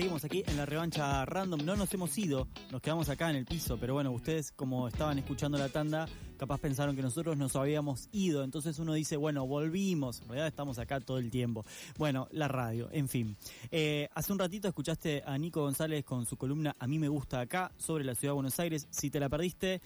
Seguimos aquí en la revancha random. No nos hemos ido, nos quedamos acá en el piso, pero bueno, ustedes como estaban escuchando la tanda, capaz pensaron que nosotros nos habíamos ido. Entonces uno dice, bueno, volvimos. En realidad estamos acá todo el tiempo. Bueno, la radio, en fin. Eh, hace un ratito escuchaste a Nico González con su columna A mí me gusta acá sobre la ciudad de Buenos Aires. Si te la perdiste,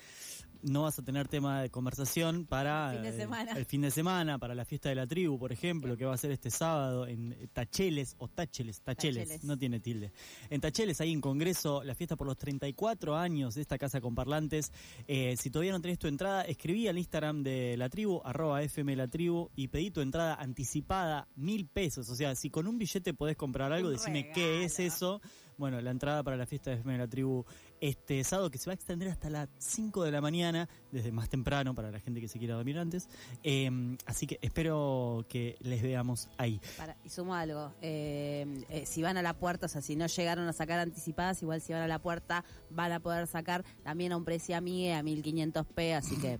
no vas a tener tema de conversación para El fin de semana. el fin de semana, para la fiesta de la tribu, por ejemplo, que va a ser este sábado en Tacheles o Tacheles, Tacheles, Tacheles. no tiene tilde. En Tacheles, ahí en Congreso, la fiesta por los 34 años de esta casa con parlantes. Eh, si todavía no tenés tu entrada, escribí al Instagram de la tribu, arroba FM la tribu, y pedí tu entrada anticipada, mil pesos. O sea, si con un billete podés comprar algo, Un decime qué es eso. Bueno, la entrada para la fiesta de FM de la tribu este sábado que se va a extender hasta las 5 de la mañana, desde más temprano para la gente que se quiera dormir antes. Eh, así que espero que les veamos ahí. Y sumo algo, eh, eh, si van a la puerta, o sea, si no llegaron a sacar anticipadas, igual si van a la puerta van a poder sacar también a un precio amigue a 1500p, así que...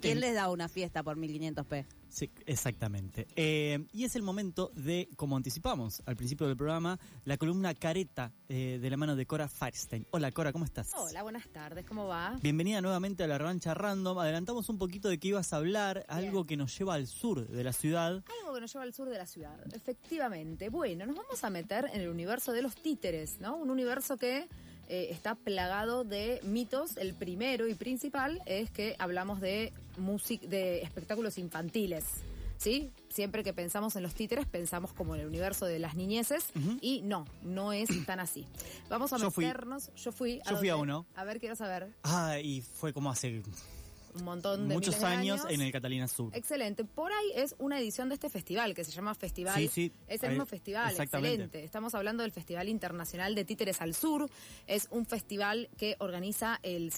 ¿Quién les da una fiesta por 1500p? Sí, exactamente. Eh, y es el momento de, como anticipamos al principio del programa, la columna Careta eh, de la mano de Cora Firestein. Hola Cora, ¿cómo estás? Hola, buenas tardes, ¿cómo va? Bienvenida nuevamente a la revancha random. Adelantamos un poquito de qué ibas a hablar, algo que nos lleva al sur de la ciudad. Algo que nos lleva al sur de la ciudad, efectivamente. Bueno, nos vamos a meter en el universo de los títeres, ¿no? Un universo que eh, está plagado de mitos. El primero y principal es que hablamos de música, de espectáculos infantiles. ¿Sí? Siempre que pensamos en los títeres, pensamos como en el universo de las niñeces. Y no, no es tan así. Vamos a Yo fui. meternos. Yo fui. Yo fui a uno. A ver, quiero saber. Ah, y fue como hace Un montón de muchos miles de años, en el Catalina Sur. Excelente. Por ahí es una edición de este festival que se llama Festival. Sí, sí. Es el mismo festival, exactamente. excelente. Estamos hablando del Festival Internacional de Títeres al Sur. Es un festival que organiza el,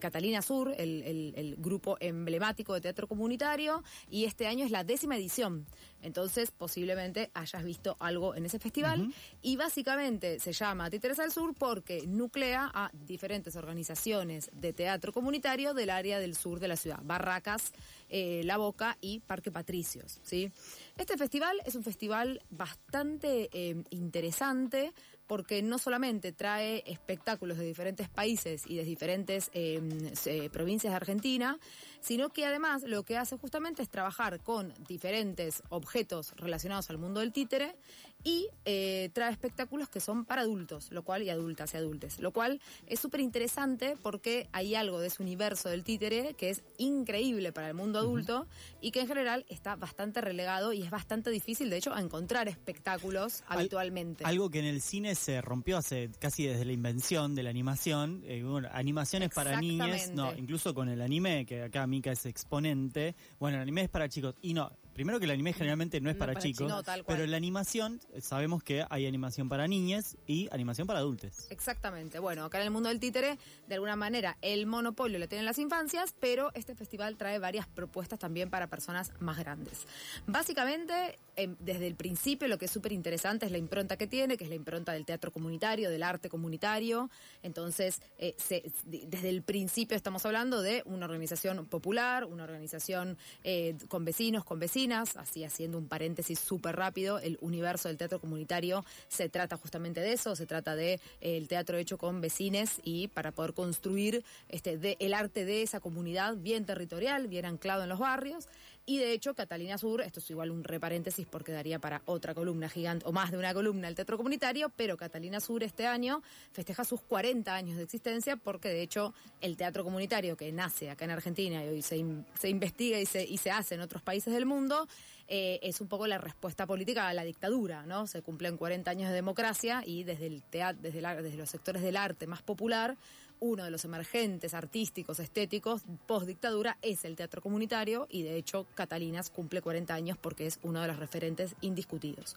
Catalina Sur, el, el- el grupo emblemático de teatro comunitario, y este año es la décima edición. Entonces, posiblemente hayas visto algo en ese festival. Y básicamente se llama Títeres al Sur porque nuclea a diferentes organizaciones de teatro comunitario del área del sur de la ciudad. Barracas, eh, La Boca y Parque Patricios. ¿sí? Este festival es un festival bastante eh, interesante porque no solamente trae espectáculos de diferentes países y de diferentes eh, provincias de Argentina, sino que además lo que hace justamente es trabajar con diferentes objetos relacionados al mundo del títere y eh, trae espectáculos que son para adultos, lo cual y adultas y adultes, lo cual es súper interesante porque hay algo de ese universo del títere que es increíble para el mundo adulto y que en general está bastante relegado y es bastante difícil, de hecho, encontrar espectáculos Al- habitualmente. Algo que en el cine se rompió hace casi desde la invención de la animación. Eh, bueno, animaciones para niñas, Exactamente. no, incluso con el anime, que acá Mika es exponente. Bueno, el anime es para chicos. Y no, primero que el anime generalmente no es No para, para chicos, tal cual. pero en la animación sabemos que hay animación para niñas y animación para adultos. Exactamente. Bueno, acá en el mundo del títere, de alguna manera, el monopolio lo tienen las infancias, pero este festival trae varias propuestas también para personas más grandes. Básicamente, em, desde el principio, lo que es súper interesante es la impronta que tiene, que es la impronta del teatro comunitario, del arte comunitario. Entonces, eh, se- desde el principio estamos hablando de una organización popular, una organización eh, con vecinos, con vecinas, así haciendo un paréntesis súper rápido, el universo del teatro comunitario se trata justamente de eso, se trata de eh, el teatro hecho con vecines y para poder construir este el arte de esa comunidad bien territorial, bien anclado en los barrios. Y de hecho, Catalina Sur, esto es igual un reparéntesis porque daría para otra columna gigante, o más de una columna, el teatro comunitario, pero Catalina Sur este año festeja sus 40 años de existencia porque de hecho el teatro comunitario que nace acá en Argentina y hoy se, se investiga y se, y se hace en otros países del mundo, eh, es un poco la respuesta política a la dictadura, ¿no? Se cumplen 40 años de democracia y desde el teatro, desde, la- desde los sectores del arte más popular, uno de los emergentes artísticos, estéticos, post dictadura, es el teatro comunitario y de hecho Catalinas cumple 40 años porque es uno de los referentes indiscutidos.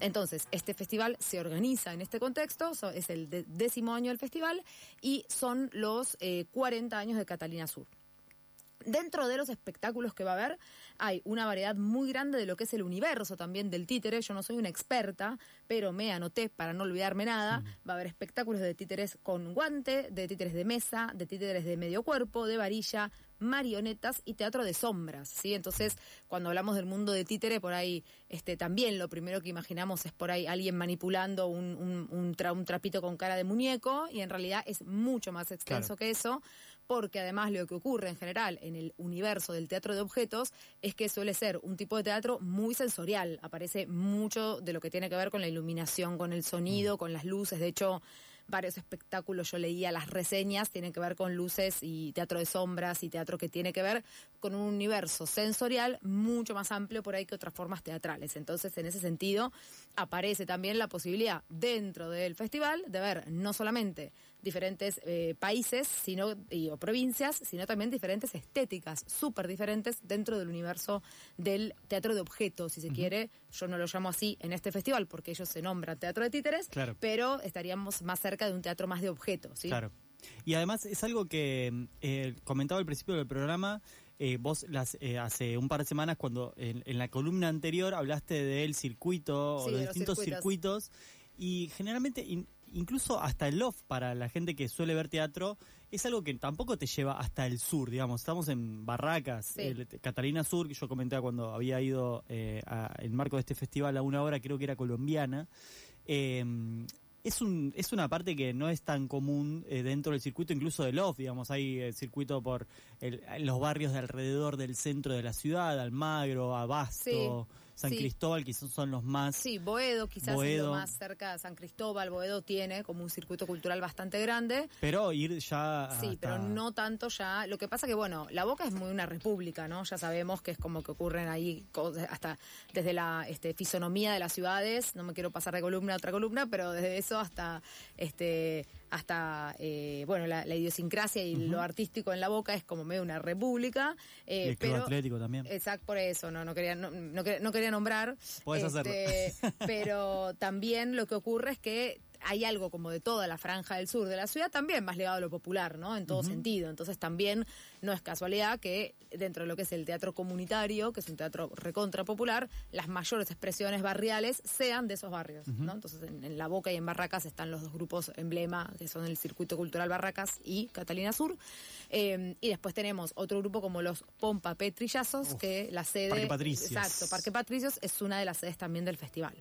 Entonces, este festival se organiza en este contexto, es el décimo año del festival y son los eh, 40 años de Catalina Sur. Dentro de los espectáculos que va a haber, hay una variedad muy grande de lo que es el universo también del títere. Yo no soy una experta, pero me anoté para no olvidarme nada. Va a haber espectáculos de títeres con guante, de títeres de mesa, de títeres de medio cuerpo, de varilla, marionetas y teatro de sombras, ¿sí? Entonces, cuando hablamos del mundo de títere, por ahí este, también lo primero que imaginamos es por ahí alguien manipulando un, un, un, tra- un trapito con cara de muñeco y en realidad es mucho más extenso Claro. que eso, porque además lo que ocurre en general en el universo del teatro de objetos es que suele ser un tipo de teatro muy sensorial, aparece mucho de lo que tiene que ver con la iluminación, con el Mm. sonido, con las luces, de hecho varios espectáculos, yo leía las reseñas, tienen que ver con luces y teatro de sombras y teatro que tiene que ver con un universo sensorial mucho más amplio por ahí que otras formas teatrales. Entonces, en ese sentido, aparece también la posibilidad dentro del festival de ver no solamente diferentes eh, países sino y, o provincias, sino también diferentes estéticas súper diferentes dentro del universo del teatro de objetos, si se quiere. Yo no lo llamo así en este festival porque ellos se nombran teatro de títeres, Claro. pero estaríamos más cerca de un teatro más de objetos. ¿sí? Claro. Y además es algo que eh, comentaba al principio del programa, eh, vos las, eh, hace un par de semanas cuando en, en la columna anterior hablaste del circuito o los de los distintos circuitos. circuitos y generalmente in- incluso hasta el off para la gente que suele ver teatro es algo que tampoco te lleva hasta el sur, digamos. Estamos en Barracas, Sí. el- Catalina Sur, que yo comentaba cuando había ido eh, a- en marco de este festival a una hora, creo que era colombiana. Eh, es, un, es una parte que no es tan común eh, dentro del circuito, incluso del off, digamos, hay eh, circuito por el- los barrios de alrededor del centro de la ciudad, Almagro, Abasto, San sí. Cristóbal, quizás son los más... Sí, Boedo quizás es Boedo. lo más cerca de San Cristóbal. Boedo tiene como un circuito cultural bastante grande. Pero ir ya... Sí, hasta- pero no tanto ya. Lo que pasa que, bueno, la Boca es muy una república, ¿no? Ya sabemos que es como que ocurren ahí hasta desde la este, fisonomía de las ciudades. No me quiero pasar de columna a otra columna, pero desde eso hasta, este, hasta eh, bueno, la, la idiosincrasia y lo artístico en la Boca es como medio una república. eh, Y el Club pero, Atlético también. Exacto, por eso, no, no quería, no, no quería, no quería nombrar. Podés Este, Pero también lo que ocurre es que hay algo como de toda la franja del sur de la ciudad, también más ligado a lo popular, ¿no? En todo sentido. Entonces también no es casualidad que dentro de lo que es el teatro comunitario, que es un teatro recontra popular, las mayores expresiones barriales sean de esos barrios, ¿no? Entonces en, en La Boca y en Barracas están los dos grupos emblema, que son el Circuito Cultural Barracas y Catalina Sur. Eh, y después tenemos otro grupo como los Pompa Petrillazos, que la sede... Parque Patricios. Exacto, Parque Patricios es una de las sedes también del festival.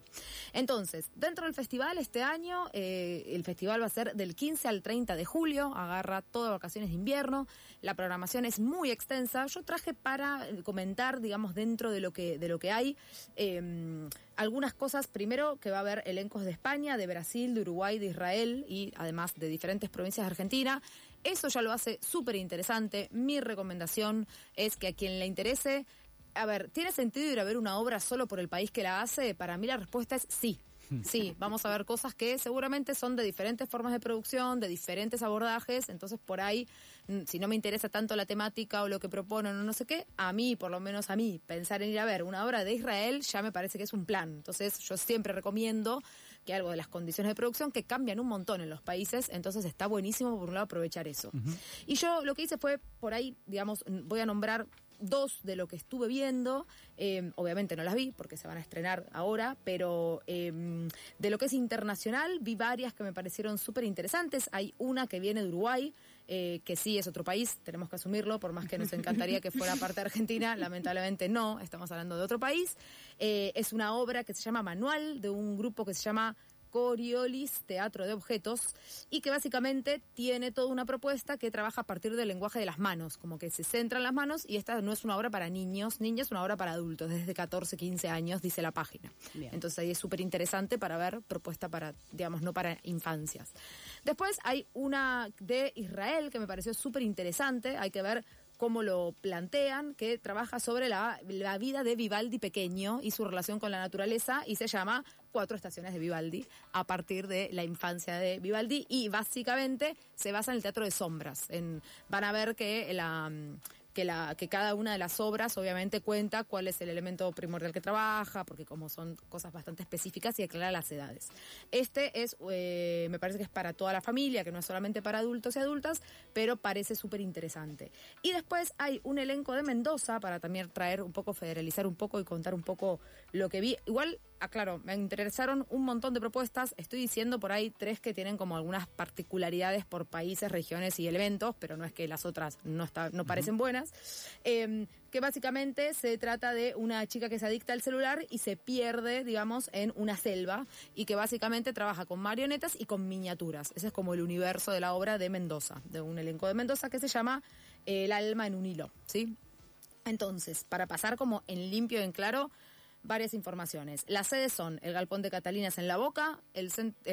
Entonces, dentro del festival este año, eh, el festival va a ser del 15 al 30 de julio, agarra todas vacaciones de invierno, la programación es muy extensa. Yo traje para eh, comentar, digamos, dentro de lo que, de lo que hay, eh, algunas cosas. Primero, que va a haber elencos de España, de Brasil, de Uruguay, de Israel y además de diferentes provincias de Argentina. Eso ya lo hace súper interesante. Mi recomendación es que a quien le interese a ver, ¿tiene sentido ir a ver una obra solo por el país que la hace? Para mí la respuesta es sí. Sí, vamos a ver cosas que seguramente son de diferentes formas de producción, de diferentes abordajes, entonces por ahí, si no me interesa tanto la temática o lo que proponen o no sé qué, a mí, por lo menos a mí, pensar en ir a ver una obra de Israel ya me parece que es un plan. Entonces yo siempre recomiendo que algo de las condiciones de producción que cambian un montón en los países, entonces está buenísimo por un lado aprovechar eso. Y yo lo que hice fue, por ahí, digamos, voy a nombrar dos de lo que estuve viendo, eh, obviamente no las vi porque se van a estrenar ahora, pero eh, de lo que es internacional vi varias que me parecieron súper interesantes. Hay una que viene de Uruguay, eh, que sí es otro país, tenemos que asumirlo, por más que nos encantaría que fuera parte de Argentina, lamentablemente no, estamos hablando de otro país. Eh, es una obra que se llama Manual, de un grupo que se llama Coriolis, Teatro de Objetos, y que básicamente tiene toda una propuesta que trabaja a partir del lenguaje de las manos, como que se centra en las manos y esta no es una obra para niños, niñas, es una obra para adultos, desde 14, 15 años, dice la página. Bien. Entonces ahí es súper interesante para ver propuesta para, digamos, no para infancias. Después hay una de Israel que me pareció súper interesante, hay que ver cómo lo plantean, que trabaja sobre la, la vida de Vivaldi pequeño y su relación con la naturaleza y se llama Cuatro estaciones de Vivaldi a partir de la infancia de Vivaldi y básicamente se basa en el teatro de sombras. Van a ver que cada una de las obras obviamente cuenta cuál es el elemento primordial que trabaja, porque como son cosas bastante específicas y aclara las edades. Este es, eh, me parece que es para toda la familia, que no es solamente para adultos y adultas, pero parece súper interesante. Y después hay un elenco de Mendoza para también traer un poco, federalizar un poco y contar un poco lo que vi. Igual, aclaro, me interesaron un montón de propuestas. Estoy diciendo por ahí tres que tienen como algunas particularidades por países, regiones y elementos, pero no es que las otras no, está, no parecen buenas. Eh, que básicamente se trata de una chica que se adicta al celular y se pierde, digamos, en una selva y que básicamente trabaja con marionetas y con miniaturas. Ese es como el universo de la obra de Mendoza, de un elenco de Mendoza que se llama El alma en un hilo, ¿sí? Entonces, para pasar como en limpio y en claro, varias informaciones. Las sedes son el Galpón de Catalinas en La Boca, el,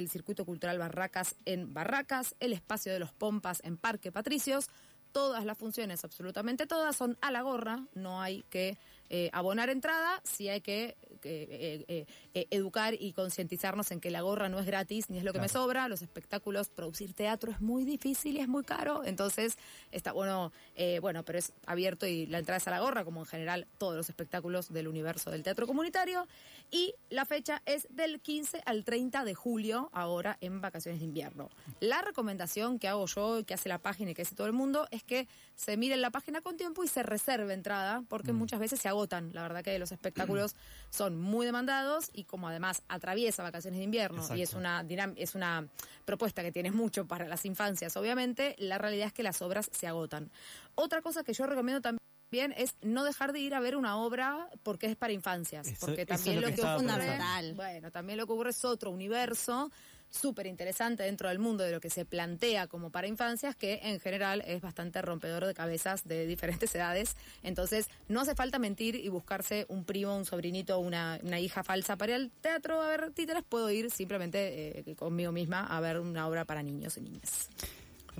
Circuito Cultural Barracas en Barracas, el Espacio de los Pompas en Parque Patricios. Todas las funciones, absolutamente todas, son a la gorra, no hay que eh, abonar entrada, sí hay que, eh, eh, eh, educar y concientizarnos en que la gorra no es gratis ni es lo que me sobra. Los espectáculos, producir teatro es muy difícil y es muy caro, entonces está bueno, bueno, pero es abierto y la entrada es a la gorra, como en general todos los espectáculos del universo del teatro comunitario. Y la fecha es del 15 al 30 de julio, ahora en vacaciones de invierno. La recomendación que hago yo, que hace la página y que hace todo el mundo, es que se mire la página con tiempo y se reserve entrada, porque muchas veces se agotan. La verdad que los espectáculos son muy demandados y como además atraviesa vacaciones de invierno y es una, es una propuesta que tiene mucho para las infancias, obviamente, la realidad es que las obras se agotan. Otra cosa que yo recomiendo también bien es no dejar de ir a ver una obra porque es para infancias, Eso- porque también lo lo que ocurre, pensando. bueno, también lo que ocurre es otro universo súper interesante dentro del mundo de lo que se plantea como para infancias, que en general es bastante rompedor de cabezas de diferentes edades. Entonces, no hace falta mentir y buscarse un primo, un sobrinito, una, hija falsa para ir al teatro a ver títeres. Puedo ir simplemente eh, conmigo misma a ver una obra para niños y niñas.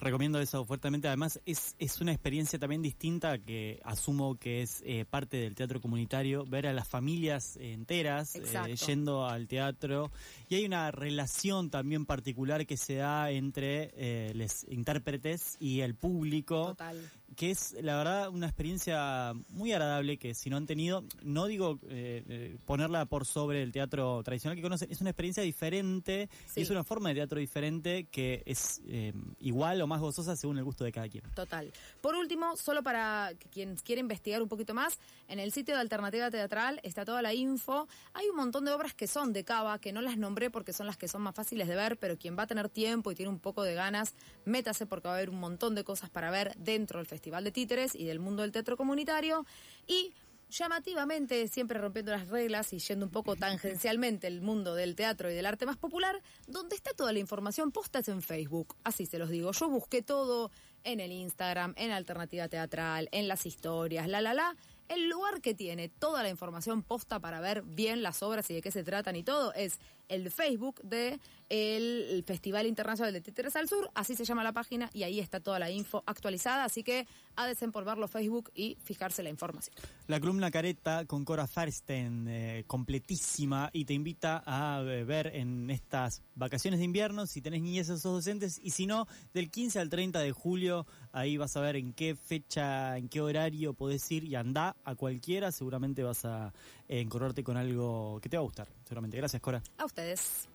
Recomiendo eso fuertemente. Además, es, es una experiencia también distinta que asumo que es eh, parte del teatro comunitario, ver a las familias enteras eh, yendo al teatro. Y hay una relación también particular que se da entre eh, los intérpretes y el público Total. Que es la verdad una experiencia muy agradable que si no han tenido, no digo eh, eh, ponerla por sobre el teatro tradicional que conocen, es una experiencia diferente Sí. y es una forma de teatro diferente que es eh, igual o más gozosa según el gusto de cada quien. Total. Por último, solo para quien quiera investigar un poquito más, en el sitio de Alternativa Teatral está toda la info. Hay un montón de obras que son de Cava, que no las nombré porque son las que son más fáciles de ver, pero quien va a tener tiempo y tiene un poco de ganas, métase porque va a haber un montón de cosas para ver dentro del Festival de Títeres y del mundo del teatro comunitario. Y llamativamente, siempre rompiendo las reglas y yendo un poco tangencialmente el mundo del teatro y del arte más popular, donde está toda la información posta es en Facebook. Así se los digo. Yo busqué todo en el Instagram, en Alternativa Teatral, en las historias, la la la. El lugar que tiene toda la información posta para ver bien las obras y de qué se tratan y todo es el Facebook de el Festival Internacional de Títeres al Sur, así se llama la página y ahí está toda la info actualizada, así que de desempolvarlo Facebook y fijarse la información. La columna Careta con Cora Farsten, eh, completísima, y te invita a eh, ver en estas vacaciones de invierno si tenés niñez o docentes, y si no, del 15 al 30 de julio, ahí vas a ver en qué fecha, en qué horario podés ir y andá a cualquiera, seguramente vas a encorrarte con algo que te va a gustar, seguramente. Gracias, Cora. A ustedes.